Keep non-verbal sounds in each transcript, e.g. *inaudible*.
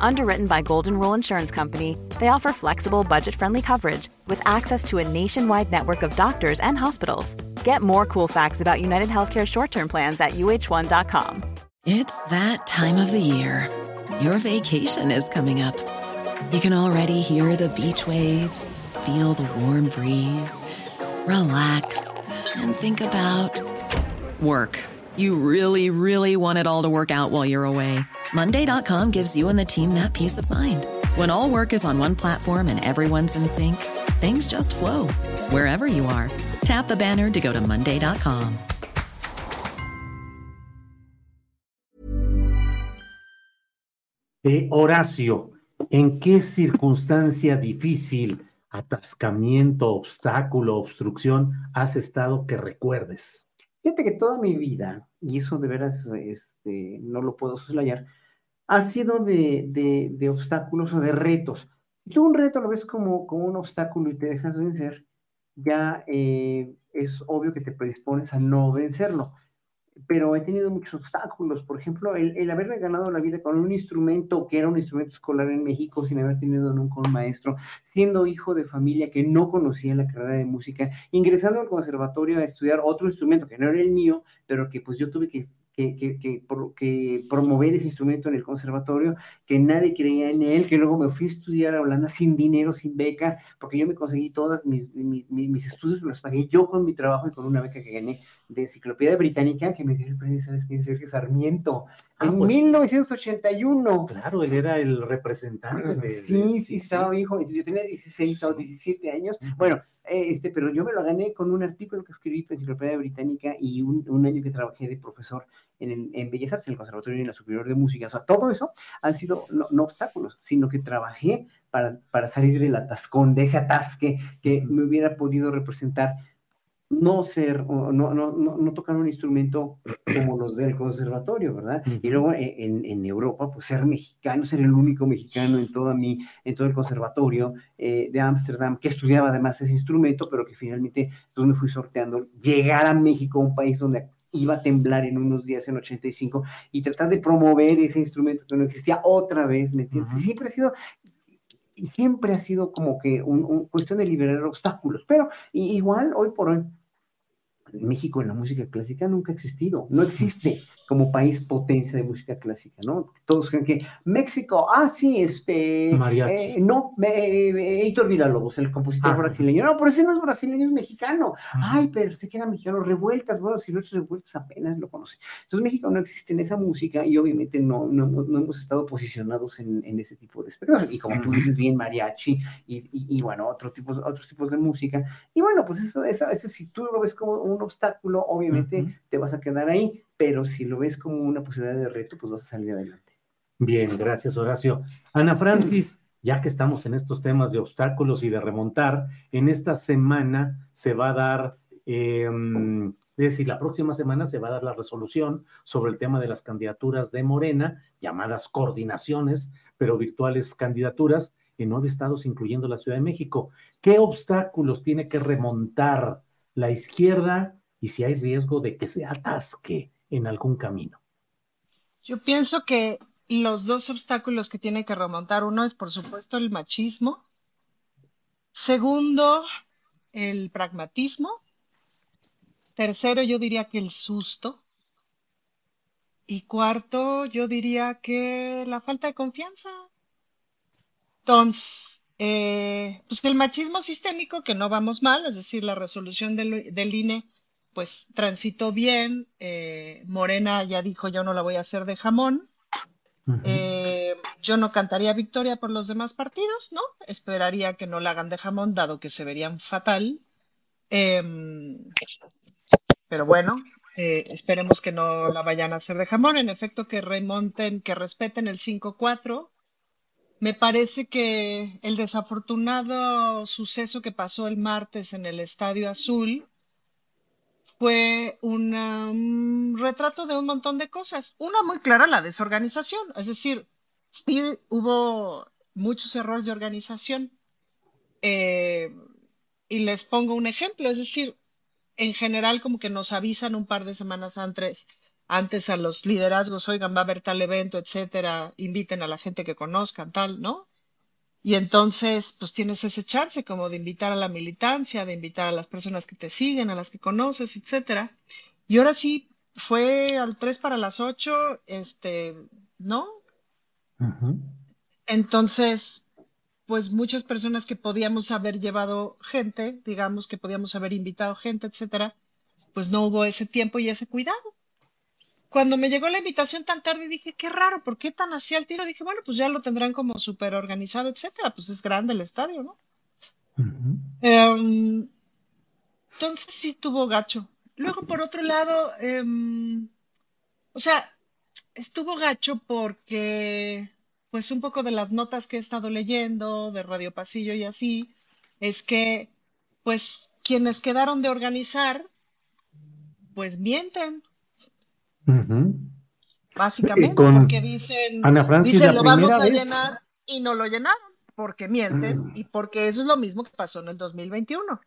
Underwritten by Golden Rule Insurance Company, they offer flexible, budget friendly coverage with access to a nationwide network of doctors and hospitals. Get more cool facts about United Healthcare short term plans at uh1.com. It's that time of the year. Your vacation is coming up. You can already hear the beach waves, feel the warm breeze relax, and think about work. You really, really want it all to work out while you're away. Monday.com gives you and the team that peace of mind. When all work is on one platform and everyone's in sync, things just flow wherever you are. Tap the banner to go to Monday.com. Eh, Horacio, ¿en qué circunstancia difícil atascamiento, obstáculo, obstrucción has estado que recuerdes? Fíjate que toda mi vida, y eso de veras este, no lo puedo soslayar, ha sido de, de, obstáculos o de retos. Si tú un reto lo ves como, como un obstáculo y te dejas vencer, ya eh, es obvio que te predispones a no vencerlo pero he tenido muchos obstáculos. Por ejemplo, el, haberme ganado la vida con un instrumento que era un instrumento escolar en México sin haber tenido nunca un maestro, siendo hijo de familia que no conocía la carrera de música, ingresando al conservatorio a estudiar otro instrumento que no era el mío, pero que pues yo tuve que que, que, promover ese instrumento en el conservatorio, que nadie creía en él, que luego me fui a estudiar a Holanda sin dinero, sin beca, porque yo me conseguí todas mis, mis, mis estudios, los pagué yo con mi trabajo y con una beca que gané de Enciclopedia Británica, que me dio el premio, ¿sabes quién? Sergio Sarmiento, ah, en 1981. Pues, claro, él era el representante de... Sí, sí, estaba hijo, yo tenía 16 o 17 años. Bueno, este, pero yo me lo gané con un artículo que escribí para Enciclopedia Británica y un, un, año que trabajé de profesor en, en Bellas Artes, en el Conservatorio y en la Superior de Música. O sea, todo eso han sido no, obstáculos, sino que trabajé para, para salir del atascón, de ese atasque que me hubiera podido representar no ser, no, no, no, tocar un instrumento como los del conservatorio, ¿verdad? Y luego eh, en, en, Europa, pues ser mexicano, ser el único mexicano en, toda mi, en todo el conservatorio eh, de Ámsterdam, que estudiaba además ese instrumento, pero que finalmente entonces me fui sorteando, llegar a México, un país donde iba a temblar en unos días en 85 y tratar de promover ese instrumento que no existía otra vez, ¿me entiendes? Siempre ha sido siempre ha sido como que una cuestión de liberar obstáculos, pero igual hoy por hoy México en la música clásica nunca ha existido, no existe como país potencia de música clásica, ¿no? Todos creen que México, ah, sí, este, eh, no, eh, Héctor Villalobos, el compositor ah. brasileño, no, pero ese no es brasileño, es mexicano, ay, pero sé que era mexicano, revueltas, bueno, si no es revueltas apenas lo conocen. Entonces México no existe en esa música y obviamente no, no, no hemos estado posicionados en, en, ese tipo de espectáculos, y como tú dices bien, mariachi, y, y, bueno, otro tipo, otros tipos de música, y bueno, pues eso, eso, eso si tú lo ves como un obstáculo, obviamente te vas a quedar ahí, pero si lo ves como una posibilidad de reto, pues vas a salir adelante. Bien, gracias Horacio. Ana Francis, ya que estamos en estos temas de obstáculos y de remontar, en esta semana se va a dar, em, es decir, la próxima semana se va a dar la resolución sobre el tema de las candidaturas de Morena, llamadas coordinaciones, pero virtuales candidaturas en nueve estados, incluyendo la Ciudad de México. ¿Qué obstáculos tiene que remontar la izquierda y si hay riesgo de que se atasque en algún camino? Yo pienso que los dos obstáculos que tiene que remontar, uno es por supuesto el machismo, segundo, el pragmatismo, tercero, yo diría que el susto, y cuarto, yo diría que la falta de confianza. Entonces, eh, pues el machismo sistémico, que no vamos mal, es decir, la resolución del, del INE pues transitó bien. Eh, Morena ya dijo, yo no la voy a hacer de jamón. Eh, yo no cantaría victoria por los demás partidos, ¿no? Esperaría que no la hagan de jamón, dado que se verían fatal. Em, pero bueno, eh, esperemos que no la vayan a hacer de jamón. En efecto, que remonten, que respeten el 5-4 me parece que el desafortunado suceso que pasó el martes en el Estadio Azul fue un retrato de un montón de cosas. Una muy clara, la desorganización. Es decir, hubo muchos errores de organización. Eh, y les pongo un ejemplo, es decir, en general como que nos avisan un par de semanas antes, antes a los liderazgos, oigan, va a haber tal evento, etcétera, inviten a la gente que conozcan, tal, ¿no? Y entonces, pues tienes ese chance como de invitar a la militancia, de invitar a las personas que te siguen, a las que conoces, etcétera. Y ahora sí, fue al 3 para las 8, este, ¿no? Entonces, pues muchas personas que podíamos haber llevado gente, digamos que podíamos haber invitado gente, etcétera, pues no hubo ese tiempo y ese cuidado. Cuando me llegó la invitación tan tarde dije, qué raro, ¿por qué tan así al tiro? Dije, bueno, pues ya lo tendrán como súper organizado, etcétera, pues es grande el estadio, ¿no? Em, entonces sí tuvo gacho. Luego, por otro lado, em, o sea, estuvo gacho porque pues un poco de las notas que he estado leyendo de Radio Pasillo y así, es que pues quienes quedaron de organizar, pues mienten. Básicamente, porque dicen, dicen lo vamos a llenar y no lo llenaron, porque mienten y porque eso es lo mismo que pasó en el 2021.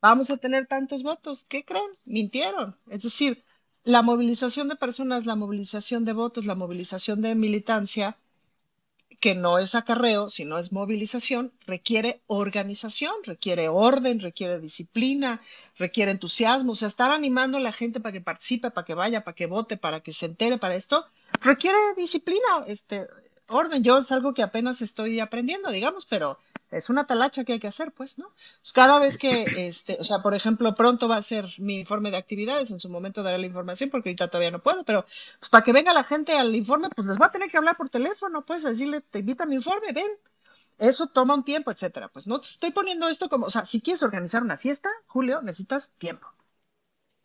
Vamos a tener tantos votos, ¿qué creen? Mintieron. Es decir, la movilización de personas, la movilización de votos, la movilización de militancia, que no es acarreo, sino es movilización, requiere organización, requiere orden, requiere disciplina, requiere entusiasmo. O sea, estar animando a la gente para que participe, para que vaya, para que vote, para que se entere para esto, requiere disciplina, este, orden. Yo es algo que apenas estoy aprendiendo, digamos, pero es una talacha que hay que hacer, pues, ¿no? cada vez que, este, o sea, por ejemplo, pronto va a ser mi informe de actividades, en su momento daré la información porque ahorita todavía no puedo, pero pues para que venga la gente al informe, pues les voy a tener que hablar por teléfono, pues, decirle, te invita a mi informe, ven. Eso toma un tiempo, etcétera. Pues no te estoy poniendo esto como, o sea, si quieres organizar una fiesta, Julio, necesitas tiempo.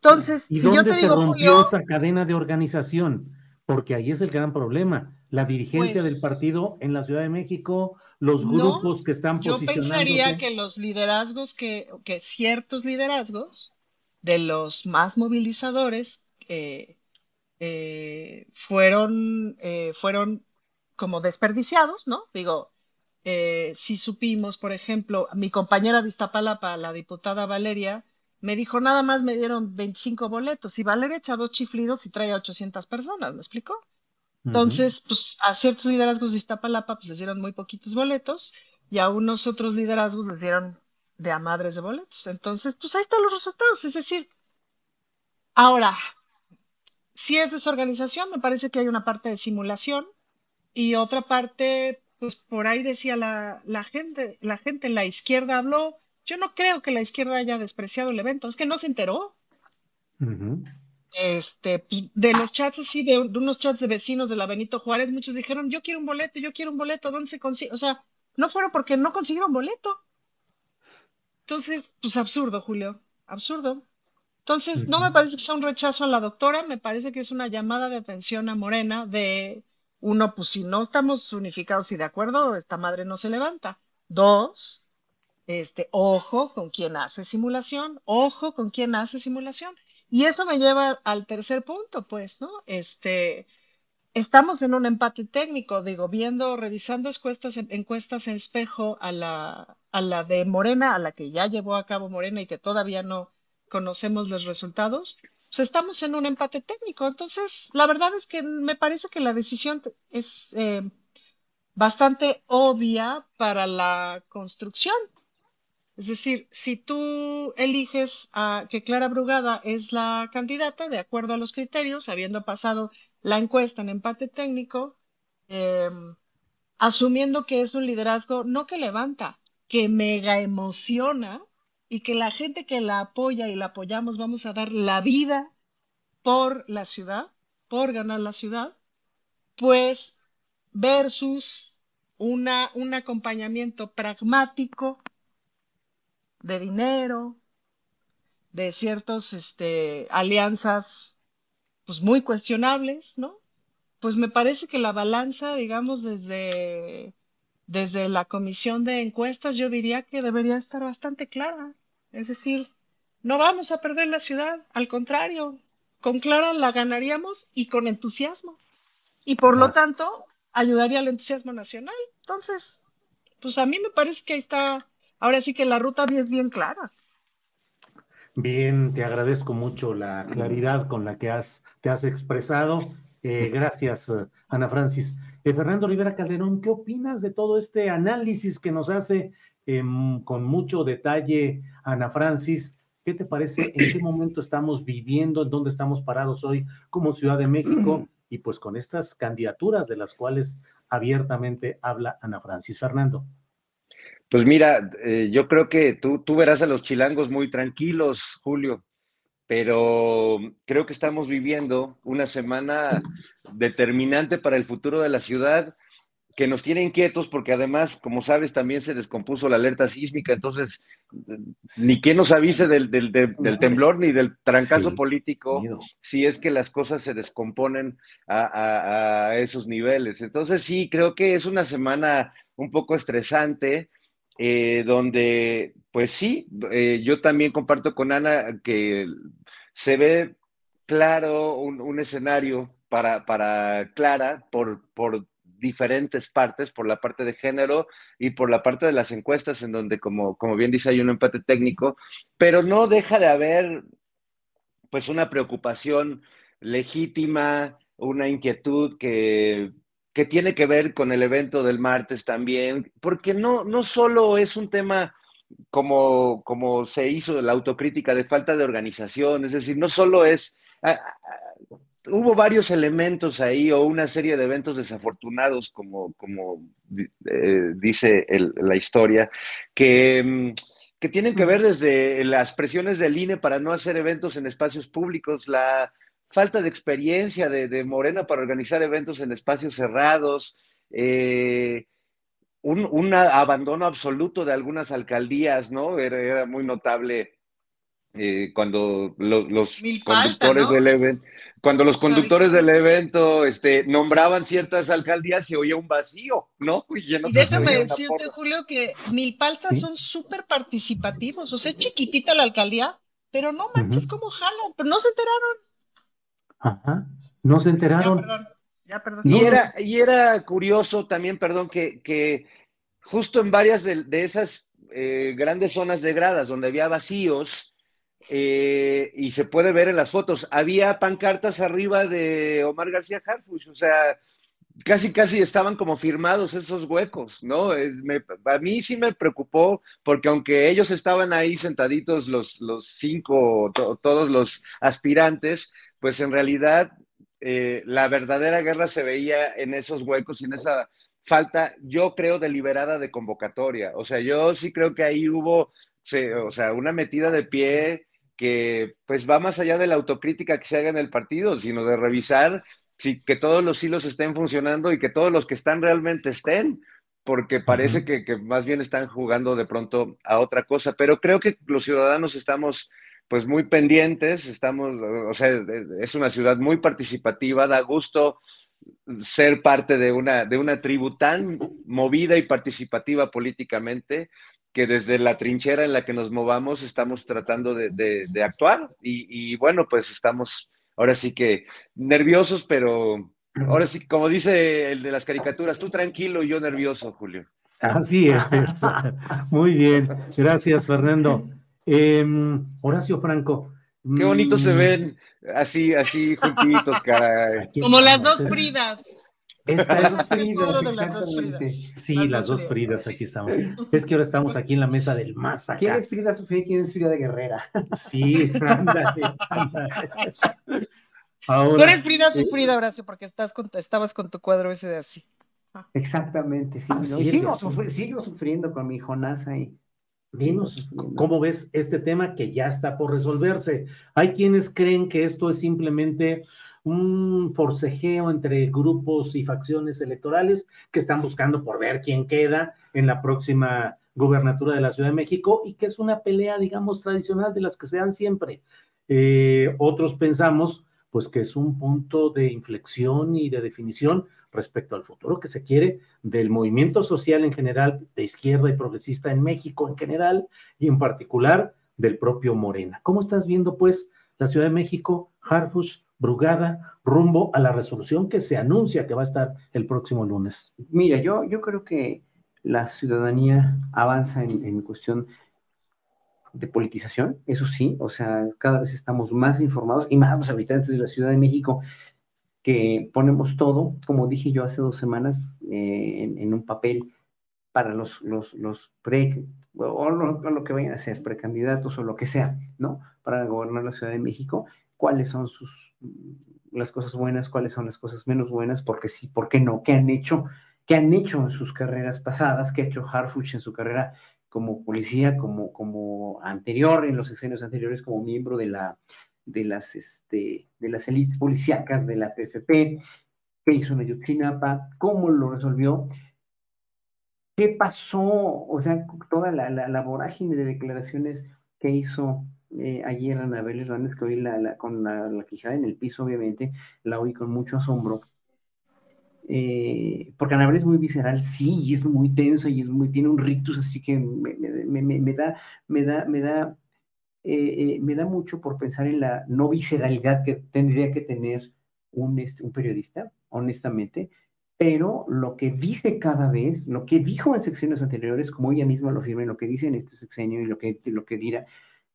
Entonces, ¿Y si dónde yo te se digo, rompió esa cadena de organización? Porque ahí es el gran problema la dirigencia del pues partido en la Ciudad de México, los grupos que están posicionando. Yo pensaría que los liderazgos, que, que, ciertos liderazgos de los más movilizadores eh, eh, fueron, eh, fueron como desperdiciados, ¿no? Digo, si supimos, por ejemplo, mi compañera de Iztapalapa, la diputada Valeria, me dijo, nada más me dieron 25 boletos y Valeria echa dos chiflidos y trae a 800 personas, ¿me explicó? Entonces, pues a ciertos liderazgos de Iztapalapa pues, les dieron muy poquitos boletos y a unos otros liderazgos les dieron de a madres de boletos. Entonces, pues ahí están los resultados. Es decir, ahora, si es desorganización, me parece que hay una parte de simulación y otra parte, pues por ahí decía la, la gente, la gente en la izquierda habló. Yo no creo que la izquierda haya despreciado el evento, es que no se enteró este, pues, de los chats así, de, unos chats de vecinos de la Benito Juárez, muchos dijeron, yo quiero un boleto, yo quiero un boleto, ¿dónde se consigue? O sea, no fueron porque no consiguieron boleto. Entonces, pues absurdo, Julio, absurdo. Entonces, no me parece que sea un rechazo a la doctora, me parece que es una llamada de atención a Morena de, uno, pues si no estamos unificados y de acuerdo, esta madre no se levanta. Dos, este, ojo con quien hace simulación, ojo con quien hace simulación. Y eso me lleva al tercer punto, pues, ¿no? Este, estamos en un empate técnico, digo, viendo, revisando encuestas, encuestas en espejo a la, a la de Morena, a la que ya llevó a cabo Morena y que todavía no conocemos los resultados, pues estamos en un empate técnico. Entonces, la verdad es que me parece que la decisión es eh, bastante obvia para la construcción. Es decir, si tú eliges a que Clara Brugada es la candidata de acuerdo a los criterios, habiendo pasado la encuesta en empate técnico, em, asumiendo que es un liderazgo no que levanta, que mega emociona y que la gente que la apoya y la apoyamos vamos a dar la vida por la ciudad, por ganar la ciudad, pues versus una, un acompañamiento pragmático de dinero, de ciertas este, alianzas pues muy cuestionables, ¿no? Pues me parece que la balanza, digamos, desde desde la comisión de encuestas yo diría que debería estar bastante clara. Es decir, no vamos a perder la ciudad, al contrario, con Clara la ganaríamos y con entusiasmo. Y por lo tanto, ayudaría al entusiasmo nacional. Entonces, pues a mí me parece que ahí está, ahora sí que la ruta es bien clara. Bien, te agradezco mucho la claridad con la que has, te has expresado. Eh, gracias, Ana Francis. Eh, Fernando Rivera Calderón, ¿qué opinas de todo este análisis que nos hace em, con mucho detalle Ana Francis? ¿Qué te parece? ¿En qué momento estamos viviendo? ¿En dónde estamos parados hoy como Ciudad de México? *clears throat* Y pues con estas candidaturas de las cuales abiertamente habla Ana Francis. Fernando. Pues mira, eh, yo creo que tú, tú verás a los chilangos muy tranquilos, Julio, pero creo que estamos viviendo una semana determinante para el futuro de la ciudad que nos tiene inquietos porque además, como sabes, también se descompuso la alerta sísmica, entonces ni quien nos avise del, temblor ni del trancazo político si es que las cosas se descomponen a, esos niveles. Entonces sí, creo que es una semana un poco estresante, eh, donde, pues sí, eh, yo también comparto con Ana que se ve claro un, escenario para, para Clara por, por diferentes partes, por la parte de género y por la parte de las encuestas, en donde, como, como bien dice, hay un empate técnico, pero no deja de haber pues una preocupación legítima, una inquietud que, que tiene que ver con el evento del martes también, porque no, no solo es un tema como, como se hizo la autocrítica de falta de organización, es decir, no solo es hubo varios elementos ahí o una serie de eventos desafortunados, como, como eh, dice la historia, que, mm, que, tienen que ver desde las presiones del INE para no hacer eventos en espacios públicos, la falta de experiencia de, Morena para organizar eventos en espacios cerrados, eh, un, abandono absoluto de algunas alcaldías, ¿no? Era, muy notable eh, cuando los conductores del evento cuando los conductores del evento este, nombraban ciertas alcaldías, se oía un vacío, ¿no? *laughs* Y, déjame decirte, Julio, que Milpaltas son súper participativos. O sea, es chiquitita la alcaldía, pero no manches como jalan, pero no se enteraron. Ajá, no se enteraron. Ya, perdón. Ya, perdón. Y, era, y era curioso también, perdón, que, que justo en varias de, esas eh, grandes zonas de gradas donde había vacíos, eh, y se puede ver en las fotos, había pancartas arriba de Omar García Harfuch, o sea, casi casi estaban como firmados esos huecos, ¿no? a mí sí me preocupó porque aunque ellos estaban ahí sentaditos los, los cinco, todos los aspirantes, pues en realidad eh, la verdadera guerra se veía en esos huecos y en esa falta, yo creo, deliberada de convocatoria. O sea, yo sí creo que ahí hubo, o sea, una metida de pie que pues va más allá de la autocrítica que se haga en el partido, sino de revisar si, que todos los hilos estén funcionando y que todos los que están realmente estén, porque parece que, más bien están jugando de pronto a otra cosa. Pero creo que los ciudadanos estamos pues muy pendientes, estamos, o sea, es una ciudad muy participativa, da gusto ser parte de una, de una tribu tan movida y participativa políticamente que desde la trinchera en la que nos movamos estamos tratando de, actuar y, bueno, pues estamos ahora sí que nerviosos, pero ahora sí, como dice el de las caricaturas, tú tranquilo y yo nervioso, Julio. Así es. *laughs* Muy bien. Gracias, Fernando. Em, Horacio Franco. Qué bonito se mm. ven así, así juntitos, cara. Como las dos Fridas. Estas *laughs* Sí, las, dos, Fridas, aquí estamos. Es que ahora estamos aquí en la mesa del más acá. ¿Quién es Frida Sofía y quién es Frida de Guerrera? Sí, *laughs* ándale, Ahora, Tú eres Frida sufrida, Horacio, porque estás con, estabas con tu cuadro ese de así. Exactamente, sí. Ah, sigo, sufriendo con mi Jonás ahí. Dinos, ¿cómo ves este tema que ya está por resolverse? Hay quienes creen que esto es simplemente un forcejeo entre grupos y facciones electorales que están buscando por ver quién queda en la próxima gubernatura de la Ciudad de México y que es una pelea, digamos, tradicional de las que se dan siempre. Eh, otros pensamos, pues que es un punto de inflexión y de definición respecto al futuro que se quiere del movimiento social en general, de izquierda y progresista en México en general y en particular del propio Morena. ¿Cómo estás viendo pues la Ciudad de México, Harfus, Brugada, rumbo a la resolución que se anuncia que va a estar el próximo lunes? Mira, yo, yo creo que la ciudadanía avanza en, en cuestión de politización, eso sí, o sea, cada vez estamos más informados y más los habitantes de la Ciudad de México que ponemos todo, como dije yo hace dos semanas, eh, en, un papel para los, los, los pre, o lo, que vayan a ser, precandidatos o lo que sea, ¿no? Para gobernar la Ciudad de México, cuáles son sus las cosas buenas, cuáles son las cosas menos buenas, porque sí, por qué no, qué han hecho, qué han hecho en sus carreras pasadas, qué ha hecho Harfuch en su carrera como policía, como, como anterior, en los sexenios anteriores, como miembro de, la, de, las, este, de las élites policíacas de la PFP, qué hizo en cómo lo resolvió, qué pasó, o sea, toda la, la, vorágine de declaraciones que hizo eh, ayer Anabel Hernández, que hoy la, con la, la, quijada en el piso, obviamente, la oí con mucho asombro, eh, porque Anabel es muy visceral, sí, y es muy tenso y es muy, tiene un rictus, así que me, da, me da, me da, eh, eh, me da mucho por pensar en la no visceralidad que tendría que tener un, este, un periodista, honestamente, pero lo que dice cada vez, lo que dijo en secciones anteriores, como ella misma lo firma, lo que dice en este sexenio y lo que, lo que dirá,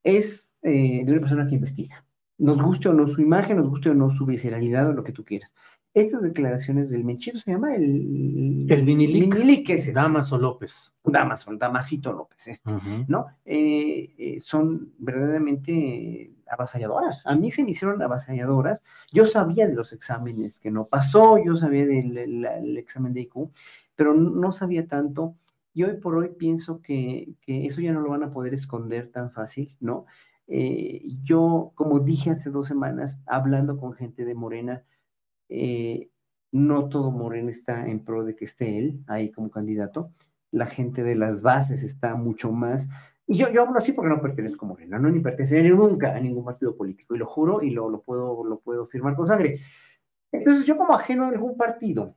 es de una persona que investiga. Nos guste o no su imagen, nos guste o no su visceralidad o lo que tú quieras estas declaraciones del Menchito se llama el... El Vinilic. es Damaso López. Damaso, Damasito López, este, ¿no? Eh, eh, son verdaderamente avasalladoras. A mí se me hicieron avasalladoras. Yo sabía de los exámenes que no pasó, yo sabía del examen de IQ, pero no sabía tanto. Y hoy por hoy pienso que, que eso ya no lo van a poder esconder tan fácil, ¿no? Eh, yo, como dije hace dos semanas, hablando con gente de Morena, eh, no todo Morena está en pro de que esté él ahí como candidato. La gente de las bases está mucho más. Y yo, yo hablo así porque no pertenezco a Morena, no ni perteneceré nunca a ningún partido político, y lo juro y lo, lo, puedo, lo puedo firmar con sangre. Entonces, yo como ajeno a algún partido,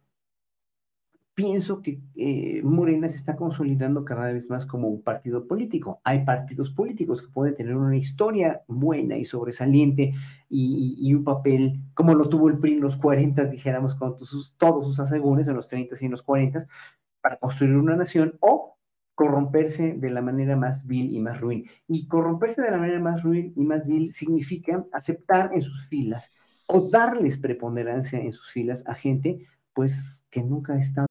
pienso que eh, Morena se está consolidando cada vez más como un partido político. Hay partidos políticos que pueden tener una historia buena y sobresaliente y, un papel como lo tuvo el PRI en los 40, dijéramos, con sus, todos sus asegúnes en los 30 y en los 40, para construir una nación o corromperse de la manera más vil y más ruin. Y corromperse de la manera más ruin y más vil significa aceptar en sus filas o darles preponderancia en sus filas a gente pues que nunca ha estado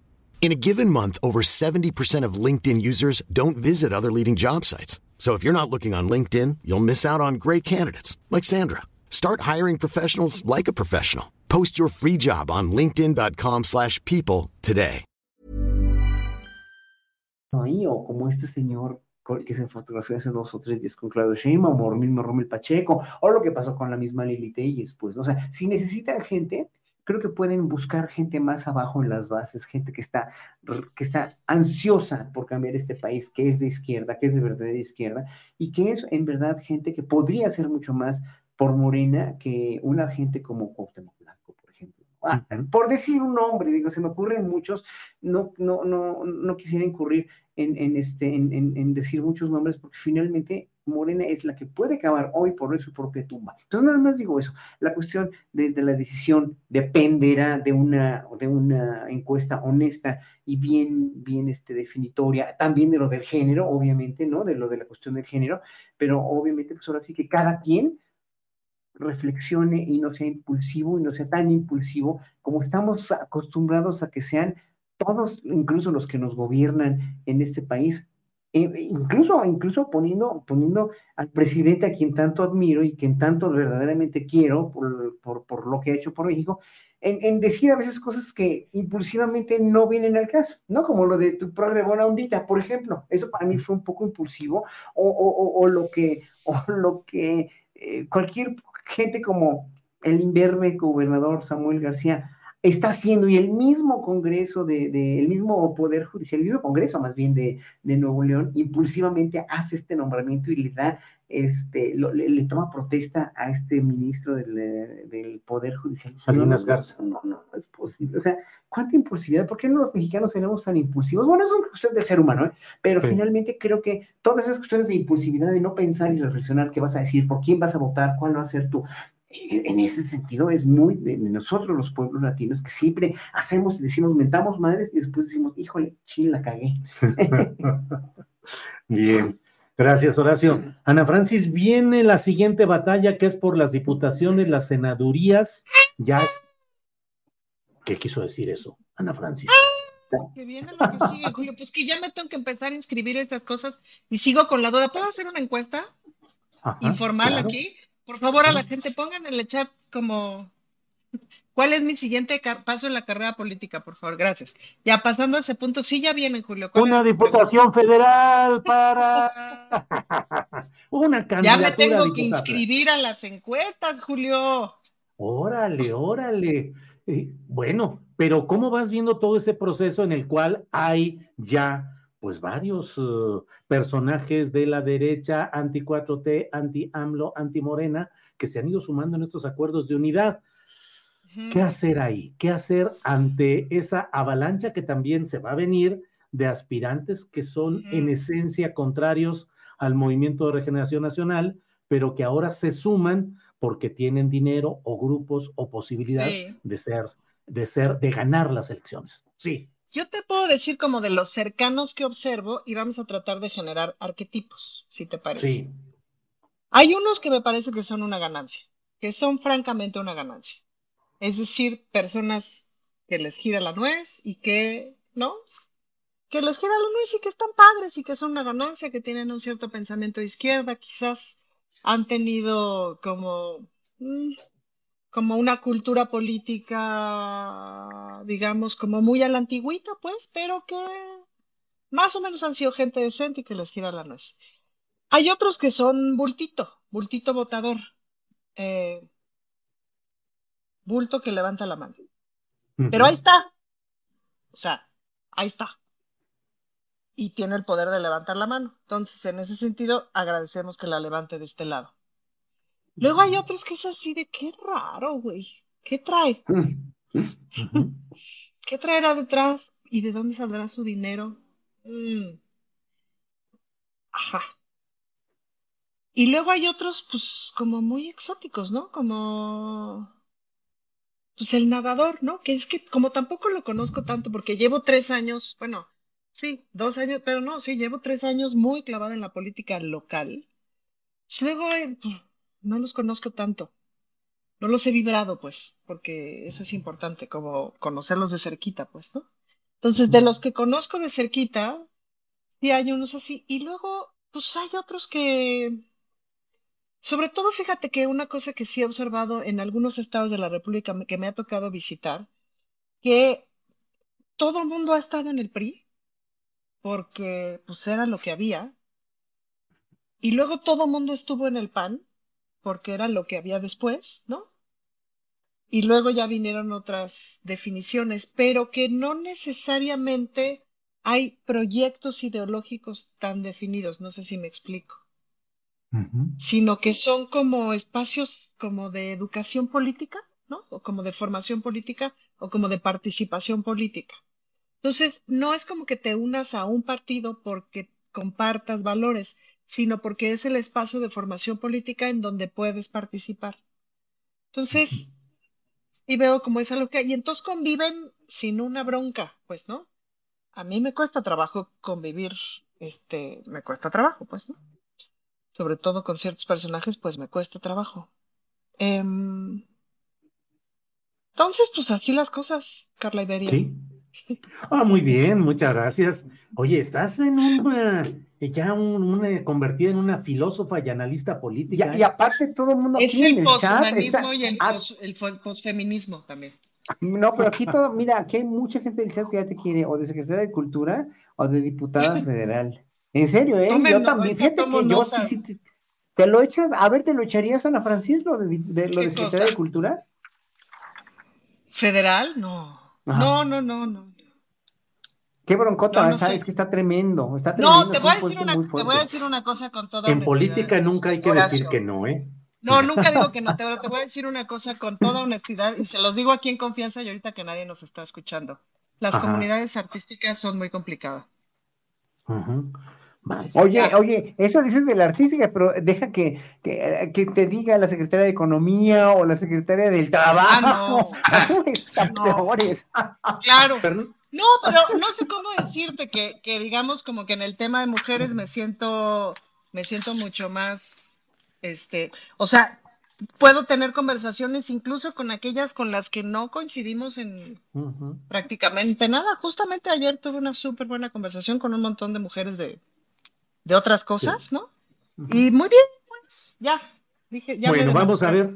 In a given month, over 70% of LinkedIn users don't visit other leading job sites. So if you're not looking on LinkedIn, you'll miss out on great candidates like Sandra. Start hiring professionals like a professional. Post your free job on linkedin.com/people today. O como este señor que se fotografió hace dos o tres días con Claudio Sheinbaum o mismo Romel Pacheco o lo que pasó con la misma Lili Telles, pues, o sea, si necesitan gente creo que pueden buscar gente más abajo en las bases, gente que está, que está ansiosa por cambiar este país, que es de izquierda, que es de verdadera izquierda, y que es en verdad gente que podría hacer mucho más por Morena que una gente como Cuauhtémoc Blanco, por ejemplo. Ah, por decir un nombre, digo, se me ocurren muchos, no, no, no, no quisiera incurrir en, en este, en, en decir muchos nombres, porque finalmente Morena es la que puede acabar hoy por hoy su propia tumba. Entonces, nada más digo eso. La cuestión de, la decisión dependerá de una, de una encuesta honesta y bien, bien este, definitoria, también de lo del género, obviamente, ¿no? De lo de la cuestión del género, pero obviamente, pues ahora sí que cada quien reflexione y no sea impulsivo y no sea tan impulsivo como estamos acostumbrados a que sean todos, incluso los que nos gobiernan en este país, incluso, incluso poniendo, poniendo al presidente a quien tanto admiro y quien tanto verdaderamente quiero por, por, lo que ha hecho por México, en, en, decir a veces cosas que impulsivamente no vienen al caso, ¿no? Como lo de tu progre buena ondita, por ejemplo, eso para mí fue un poco impulsivo, o, o, o lo que, *laughs* o lo que eh, cualquier gente como el imberbe gobernador Samuel García está haciendo y el mismo Congreso de, de, el mismo Poder Judicial, el mismo Congreso más bien de, de Nuevo León, impulsivamente hace este nombramiento y le da, este, lo, le, le, toma protesta a este ministro del, del Poder Judicial. Salinas Garza. No, no, no, es posible. O sea, ¿cuánta impulsividad? ¿Por qué no los mexicanos tenemos tan impulsivos? Bueno, es una cuestión del ser humano, ¿eh? pero sí. finalmente creo que todas esas cuestiones de impulsividad, de no pensar y reflexionar qué vas a decir, por quién vas a votar, cuál va a ser tu, en ese sentido es muy de nosotros los pueblos latinos que siempre hacemos y decimos, mentamos madres y después decimos, híjole, chile, la cagué. *laughs* Bien, gracias Horacio. Ana Francis, viene la siguiente batalla que es por las diputaciones, las senadurías, ya es... ¿Qué quiso decir eso, Ana Francis? Que viene lo que sigue, Julio. Pues que ya me tengo que empezar a inscribir estas cosas y sigo con la duda. ¿Puedo hacer una encuesta Ajá, informal claro. aquí? Por favor, a la gente pongan en el chat como cuál es mi siguiente paso en la carrera política, por favor, gracias. Ya pasando a ese punto, sí ya vienen, Julio. Una diputación federal para *laughs* una candidatura. Ya me tengo que inscribir a las encuestas, Julio. Órale, órale. Eh, bueno, pero ¿cómo vas viendo todo ese proceso en el cual hay ya pues varios uh, personajes de la derecha anti-4T, anti-AMLO, anti-Morena, que se han ido sumando en estos acuerdos de unidad. ¿Qué hacer ahí? ¿Qué hacer ante esa avalancha que también se va a venir de aspirantes que son uh -huh. en esencia contrarios al movimiento de regeneración nacional, pero que ahora se suman porque tienen dinero o grupos o posibilidad sí. de ser, de ser, de ganar las elecciones? Sí. Yo te puedo decir como de los cercanos que observo y vamos a tratar de generar arquetipos, si te parece. Sí. Hay unos que me parece que son una ganancia, que son francamente una ganancia. Es decir, personas que les gira la nuez y que, ¿no? Que les gira la nuez y que están padres y que son una ganancia, que tienen un cierto pensamiento de izquierda, quizás han tenido como... Como una cultura política, digamos, como muy a la antigüita, pues, pero que más o menos han sido gente decente y que les gira la nuez. Hay otros que son bultito, bultito votador, eh, bulto que levanta la mano. Uh -huh. Pero ahí está. O sea, ahí está. Y tiene el poder de levantar la mano. Entonces, en ese sentido, agradecemos que la levante de este lado. Luego hay otros que es así de qué raro, güey. ¿Qué trae? *laughs* ¿Qué traerá detrás? ¿Y de dónde saldrá su dinero? Mm. Ajá. Y luego hay otros, pues, como muy exóticos, ¿no? Como, pues, el nadador, ¿no? Que es que como tampoco lo conozco tanto porque llevo tres años, bueno, sí, dos años, pero no, sí, llevo tres años muy clavada en la política local. Luego, pues, no los conozco tanto. No los he vibrado, pues, porque eso es importante, como conocerlos de cerquita, pues, ¿no? Entonces, de los que conozco de cerquita, sí hay unos así. Y luego, pues hay otros que, sobre todo, fíjate que una cosa que sí he observado en algunos estados de la República que me ha tocado visitar, que todo el mundo ha estado en el PRI, porque pues era lo que había, y luego todo el mundo estuvo en el PAN, porque era lo que había después, ¿no? Y luego ya vinieron otras definiciones, pero que no necesariamente hay proyectos ideológicos tan definidos, no sé si me explico, uh -huh. sino que son como espacios como de educación política, ¿no? O como de formación política o como de participación política. Entonces, no es como que te unas a un partido porque compartas valores, sino porque es el espacio de formación política en donde puedes participar. Entonces, y veo como es algo que y entonces conviven sin una bronca, pues, ¿no? A mí me cuesta trabajo convivir, este, me cuesta trabajo, pues, ¿no? Sobre todo con ciertos personajes, pues me cuesta trabajo. Eh, entonces, pues así las cosas, Carla Iberia. Sí, Ah, muy bien, muchas gracias. Oye, estás en una, ya un, una, convertida en una filósofa y analista política. Y, y aparte todo el mundo Es aquí en el poshumanismo y el, Ah, pos- el fo- posfeminismo también. No, pero aquí todo, mira, aquí hay mucha gente del chat que ya te quiere o de secretaria de Cultura o de diputada *laughs* federal. En serio, ¿eh? Tomen yo también, fíjate que yo sí, sí, te, te lo echas, a ver, ¿te lo echarías a Ana Francisco de, de lo ¿Qué de secretaria cosa? de Cultura? ¿Federal? No. Ajá. No, no, no, no. Qué broncota, No, es que está tremendo, está tremendo. No, te voy a decir una, te voy a decir una cosa con toda En honestidad, política nunca hay que decir que no, ¿eh? No, nunca digo que no, te, te voy a decir una cosa con toda honestidad y se los digo aquí en confianza y ahorita que nadie nos está escuchando. Las Ajá. comunidades artísticas son muy complicadas. Ujú. Oye, Ya. oye, eso dices de la artística, pero deja que, que, que te diga la secretaria de Economía o la secretaria del Trabajo. Ah, No. *laughs* peores. *laughs* Claro. No, pero no sé cómo decirte que, que digamos como que en el tema de mujeres me siento, me siento mucho más, este, o sea, puedo tener conversaciones incluso con aquellas con las que no coincidimos en prácticamente nada. Justamente ayer tuve una súper buena conversación con un montón de mujeres de, de otras cosas, ¿no? Y muy bien, pues, ya. Dije, ya Bueno, vamos a ver,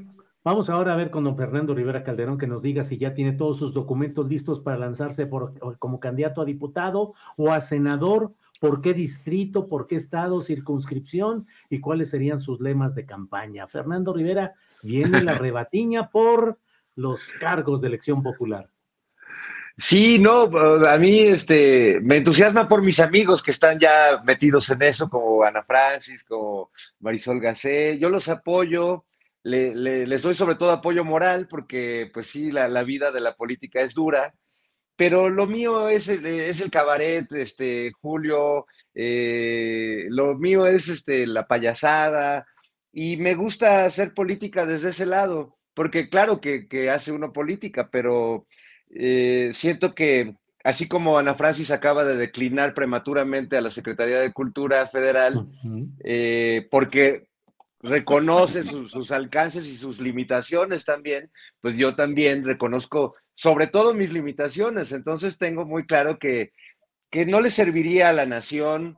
vamos ahora a ver con don Fernando Rivera Calderón que nos diga si ya tiene todos sus documentos listos para lanzarse por, como candidato a diputado o a senador, por qué distrito, por qué estado, circunscripción y cuáles serían sus lemas de campaña. Fernando Rivera viene la *laughs* rebatiña por los cargos de elección popular. Sí, no, a mí este, me entusiasma por mis amigos que están ya metidos en eso, como Ana Francis, como Marisol Gacé. Yo los apoyo, le- le- les doy sobre todo apoyo moral, porque pues sí, la, la vida de la política es dura, pero lo mío es el, es el cabaret, este, Julio, eh, lo mío es este, la payasada, y me gusta hacer política desde ese lado, porque claro que, que hace uno política, pero eh, siento que así como Ana Francis acaba de declinar prematuramente a la Secretaría de Cultura Federal, eh, porque reconoce su- sus alcances y sus limitaciones también, pues yo también reconozco sobre todo mis limitaciones, entonces tengo muy claro que, que no le serviría a la nación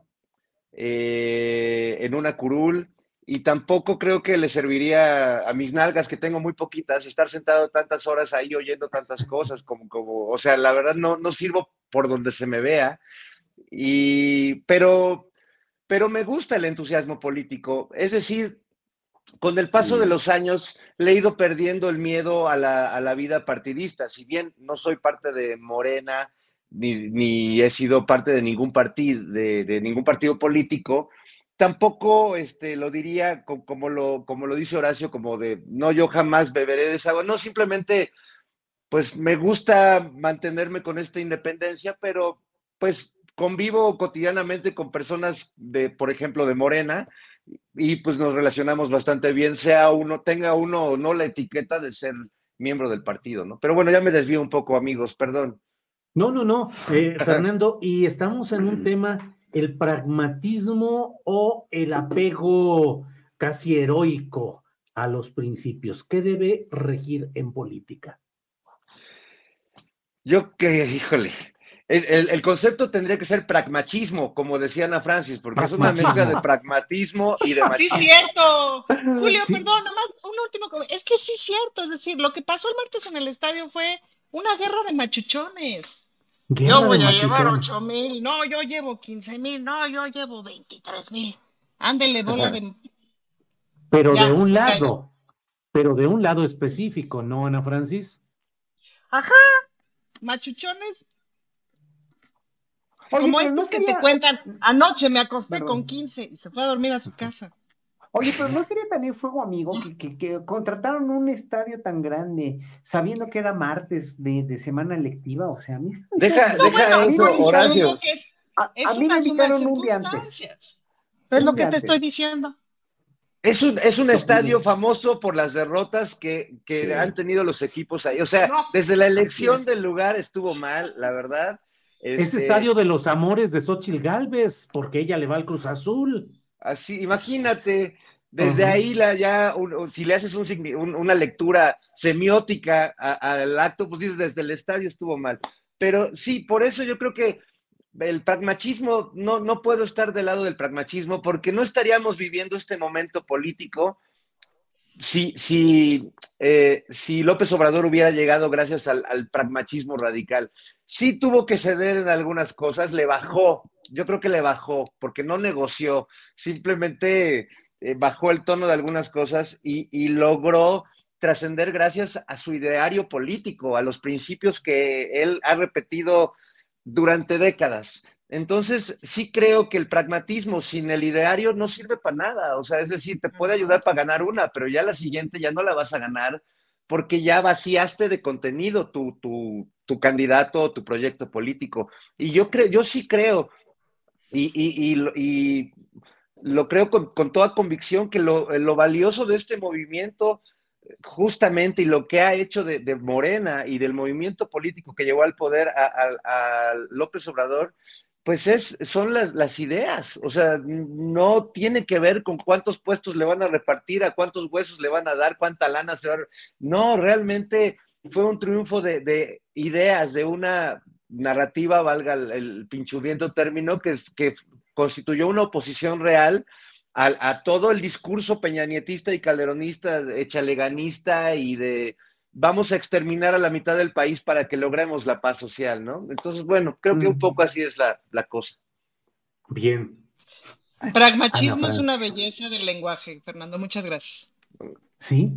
eh, en una curul y tampoco creo que le serviría a mis nalgas, que tengo muy poquitas, estar sentado tantas horas ahí oyendo tantas *laughs* cosas, como, como o sea, la verdad no, no sirvo por donde se me vea, y, pero, pero me gusta el entusiasmo político, es decir, con el paso de los años le he ido perdiendo el miedo a la, a la vida partidista, si bien no soy parte de Morena, ni, ni he sido parte de ningún partido, de, de ningún partido político, tampoco este, lo diría co- como lo, como lo dice Horacio, como de, no, yo jamás beberé de esa agua, no, simplemente, pues me gusta mantenerme con esta independencia, pero pues convivo cotidianamente con personas de, por ejemplo, de Morena, y pues nos relacionamos bastante bien, sea uno, tenga uno o no la etiqueta de ser miembro del partido, ¿no? Pero bueno, ya me desvío un poco, amigos, perdón. No, no, no, eh, *laughs* Fernando, y estamos en un *clears throat* tema, el pragmatismo o el apego casi heroico a los principios. ¿Qué debe regir en política? Yo que, híjole, el, concepto tendría que ser pragmatismo, como decía Ana Francis, porque es una mezcla de pragmatismo y de *laughs* Sí, machismo. cierto. Julio, Sí. perdón, nomás un último Es que sí es cierto, es decir, lo que pasó el martes en el estadio fue una guerra de machuchones. Guerra Yo voy a llevar ocho mil, no, yo llevo quince mil, no, yo llevo veintitrés mil. Ándele, bola de... Pero Ya, de un ya, lado, pero de un lado específico, ¿no, Ana Francis? Ajá, machuchones. Oye, como no estos que te cuentan, anoche me acosté Perdón. con 15 y se fue a dormir a su casa. Oye, pero ¿no sería también fuego amigo que, que- que contrataron un estadio tan grande sabiendo que era martes de, de semana lectiva? O sea, a mí *laughs* Deja, deja bueno, eso, a mí me Horacio. Es, A, es a mí me invitaron un día antes. Es lo Un que te estoy diciendo. Es un, es un estadio famoso por las derrotas que, que Sí. han tenido los equipos ahí. O sea, No, desde la elección es. del lugar estuvo mal, la verdad. Este, estadio de los amores de Xochitl Galvez, porque ella le va al Cruz Azul. Así, imagínate, desde ahí la ya, un- si le haces un signi- un- una lectura semiótica al acto, pues dices, desde el estadio estuvo mal. Pero sí, por eso yo creo que el pragmatismo, no, no puedo estar del lado del pragmatismo porque no estaríamos viviendo este momento político si, si, eh, si López Obrador hubiera llegado gracias al, pragmatismo radical. Sí tuvo que ceder en algunas cosas, le bajó, yo creo que le bajó, porque no negoció, simplemente eh, bajó el tono de algunas cosas y, y logró trascender gracias a su ideario político, a los principios que él ha repetido durante décadas. Entonces, sí creo que el pragmatismo sin el ideario no sirve para nada. O sea, es decir, te puede ayudar para ganar una, pero ya la siguiente ya no la vas a ganar porque ya vaciaste de contenido tu, tu, tu candidato o tu proyecto político. Y yo creo, yo sí creo, y, y, lo creo con, con, toda convicción, que lo, lo valioso de este movimiento justamente y lo que ha hecho de, Morena y del movimiento político que llevó al poder a, López Obrador, pues es, son las, las, ideas, o sea, no tiene que ver con cuántos puestos le van a repartir, a cuántos huesos le van a dar, cuánta lana se va a... No, realmente fue un triunfo de, ideas, de una narrativa, valga el, el pinchudiento término, que, que constituyó una oposición real a, todo el discurso peñanietista y calderonista, echaleganista y de vamos a exterminar a la mitad del país para que logremos la paz social, ¿no? Entonces, bueno, creo que un poco así es la, cosa. Bien. Pragmatismo es una belleza del lenguaje, Fernando. Muchas gracias. Sí.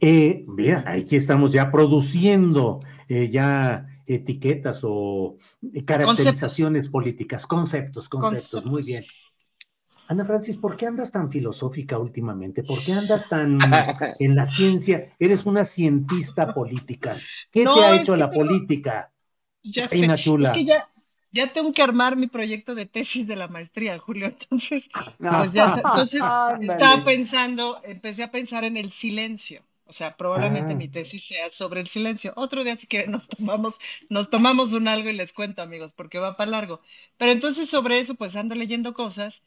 Eh, mira, aquí estamos ya produciendo eh, ya etiquetas o caracterizaciones políticas, conceptos, conceptos, muy bien. Ana Francis, ¿por qué andas tan filosófica últimamente? ¿Por qué andas tan *laughs* en la ciencia? Eres una cientista política. ¿Qué te ha hecho la política? Ya sé. Es que ya, ya tengo que armar mi proyecto de tesis de la maestría, Julio. Entonces, *laughs* pues ya, entonces *laughs* estaba pensando, empecé a pensar en el silencio. O sea, probablemente ah. mi tesis sea sobre el silencio. Otro día, si quieren, nos tomamos, nos tomamos un algo y les cuento, amigos, porque va para largo. Pero entonces sobre eso, pues ando leyendo cosas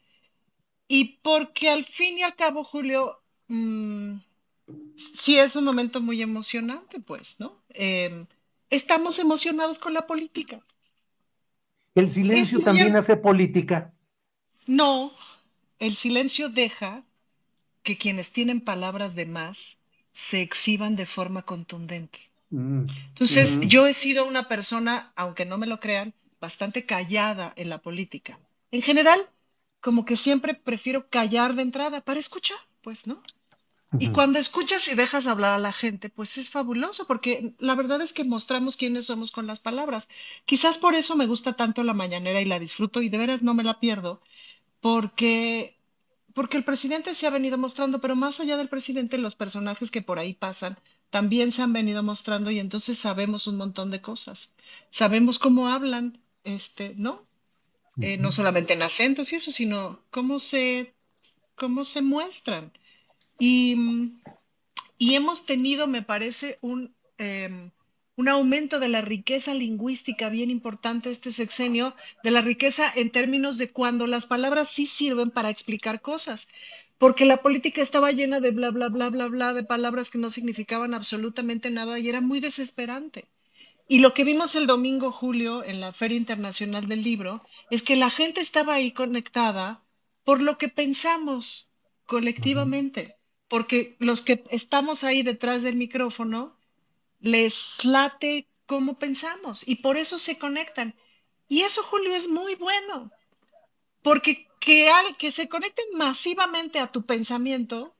y porque al fin y al cabo, Julio, mm, sí es un momento muy emocionante, pues, ¿no? Em, estamos emocionados con la política. ¿El silencio también hace política? No, el silencio deja que quienes tienen palabras de más se exhiban de forma contundente. Mm, Entonces, yo he sido una persona, aunque no me lo crean, bastante callada en la política. En general, como que siempre prefiero callar de entrada para escuchar, pues, ¿no? Y cuando escuchas y dejas hablar a la gente, pues es fabuloso, porque la verdad es que mostramos quiénes somos con las palabras. Quizás por eso me gusta tanto la mañanera y la disfruto y de veras no me la pierdo, porque porque el presidente se ha venido mostrando, pero más allá del presidente, los personajes que por ahí pasan también se han venido mostrando y entonces sabemos un montón de cosas. Sabemos cómo hablan, este, ¿no? Eh, no solamente en acentos y eso, sino cómo se, cómo se muestran. Y, y hemos tenido, me parece, un, em, un aumento de la riqueza lingüística bien importante este sexenio, de la riqueza en términos de cuando las palabras sí sirven para explicar cosas, porque la política estaba llena de bla, bla, bla, bla, bla, de palabras que no significaban absolutamente nada y era muy desesperante. Y lo que vimos el domingo, Julio, en la Feria Internacional del Libro, es que la gente estaba ahí conectada por lo que pensamos colectivamente, porque los que estamos ahí detrás del micrófono les late cómo pensamos y por eso se conectan. Y eso, Julio, es muy bueno, porque que, que se conecten masivamente a tu pensamiento,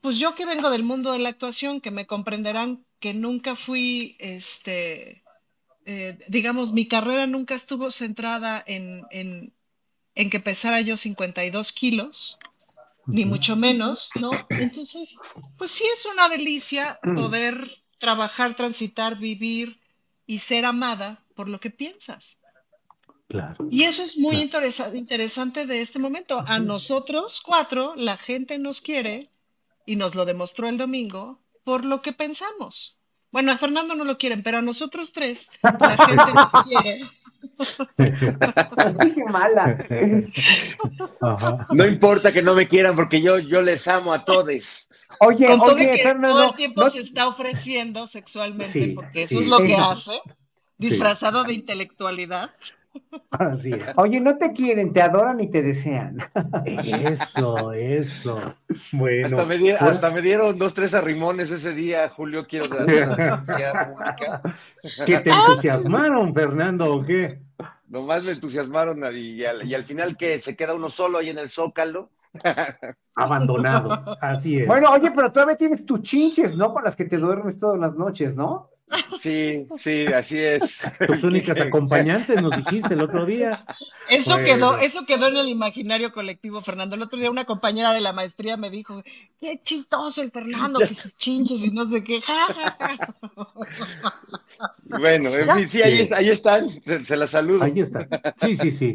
pues yo que vengo del mundo de la actuación, que me comprenderán que nunca fui, este, eh, digamos, mi carrera nunca estuvo centrada en, en, en, que pesara yo 52 kilos, ni mucho menos, ¿no? Entonces, pues sí es una delicia *clears throat* poder trabajar, transitar, vivir y ser amada por lo que piensas. Claro. Y eso es muy interesante de este momento. A nosotros cuatro, la gente nos quiere, y nos lo demostró el domingo, por lo que pensamos. Bueno, a Fernando no lo quieren, pero a nosotros tres la gente nos *laughs* quiere. *laughs* Qué mala. No importa que no me quieran porque yo, yo les amo a todos. Oye, Con todo que todo el tiempo se está ofreciendo sexualmente, porque eso es lo que hace. disfrazado de intelectualidad. Así es. Oye, no te quieren, te adoran y te desean. Eso, eso. Bueno. Hasta me, di- pues, hasta me dieron dos, tres arrimones ese día, Julio, quiero hacer una denuncia pública. ¿Qué te entusiasmaron, Fernando, o qué? Nomás me entusiasmaron y al, y al final que se queda uno solo ahí en el zócalo. Abandonado. *laughs* Así es. Bueno, oye, pero todavía tienes tus chinches, ¿no? Con las que te duermes todas las noches, ¿no? Sí, sí, así es. Tus únicas acompañantes, nos dijiste el otro día. Eso Bueno. quedó, eso quedó en el imaginario colectivo, Fernando. El otro día una compañera de la maestría me dijo, qué chistoso el Fernando, que sus chinches y no sé qué. *laughs* Bueno, en fin, sí, ahí, ahí están, se, se las saludo. Ahí está. Sí, sí, sí.